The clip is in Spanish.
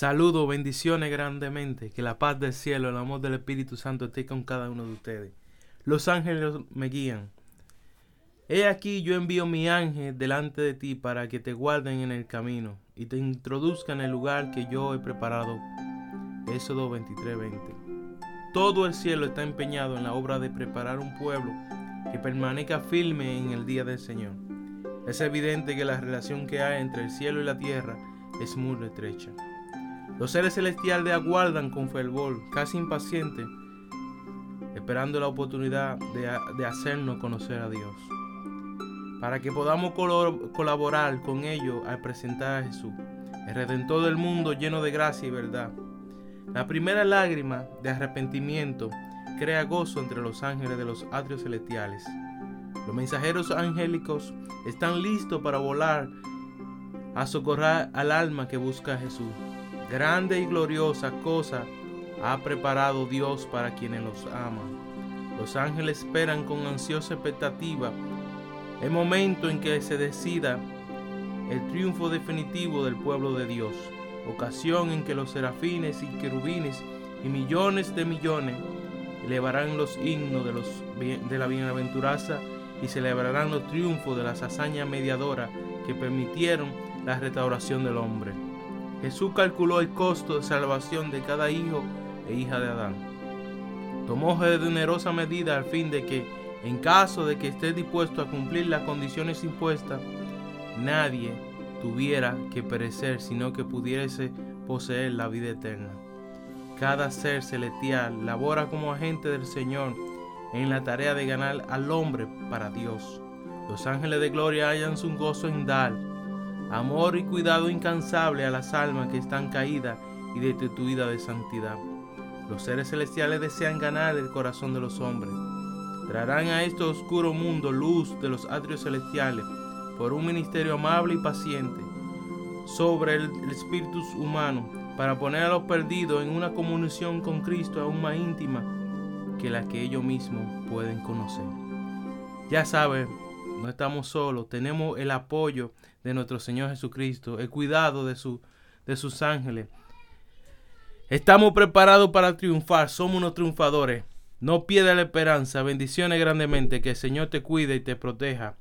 Saludo, bendiciones grandemente, que la paz del cielo, el amor del Espíritu Santo esté con cada uno de ustedes. Los ángeles me guían. He aquí yo envío mi ángel delante de ti para que te guarden en el camino y te introduzcan en el lugar que yo he preparado. Éxodo 23:20. Todo el cielo está empeñado en la obra de preparar un pueblo que permanezca firme en el día del Señor. Es evidente que la relación que hay entre el cielo y la tierra es muy estrecha. Los seres celestiales aguardan con fervor, casi impacientes, esperando la oportunidad de, hacernos conocer a Dios, para que podamos colaborar con ellos al presentar a Jesús, el Redentor del mundo lleno de gracia y verdad. La primera lágrima de arrepentimiento crea gozo entre los ángeles de los atrios celestiales. Los mensajeros angélicos están listos para volar a socorrer al alma que busca a Jesús. Grande y gloriosa cosa ha preparado Dios para quienes los aman. Los ángeles esperan con ansiosa expectativa el momento en que se decida el triunfo definitivo del pueblo de Dios, ocasión en que los serafines y querubines y millones de millones elevarán los himnos de, la bienaventuranza y celebrarán los triunfos de las hazañas mediadoras que permitieron la restauración del hombre. Jesús calculó el costo de salvación de cada hijo e hija de Adán. Tomó generosa medida al fin de que, en caso de que esté dispuesto a cumplir las condiciones impuestas, nadie tuviera que perecer, sino que pudiese poseer la vida eterna. Cada ser celestial labora como agente del Señor en la tarea de ganar al hombre para Dios. Los ángeles de gloria hallan su gozo en dar amor y cuidado incansable a las almas que están caídas y destituidas de santidad. Los seres celestiales desean ganar el corazón de los hombres. Traerán a este oscuro mundo luz de los atrios celestiales por un ministerio amable y paciente sobre el, espíritu humano para poner a los perdidos en una comunión con Cristo aún más íntima que la que ellos mismos pueden conocer. Ya saben, no estamos solos, tenemos el apoyo de nuestro Señor Jesucristo, el cuidado de, su, de sus ángeles. Estamos preparados para triunfar, somos unos triunfadores. No pierda la esperanza, bendiciones grandemente, que el Señor te cuide y te proteja.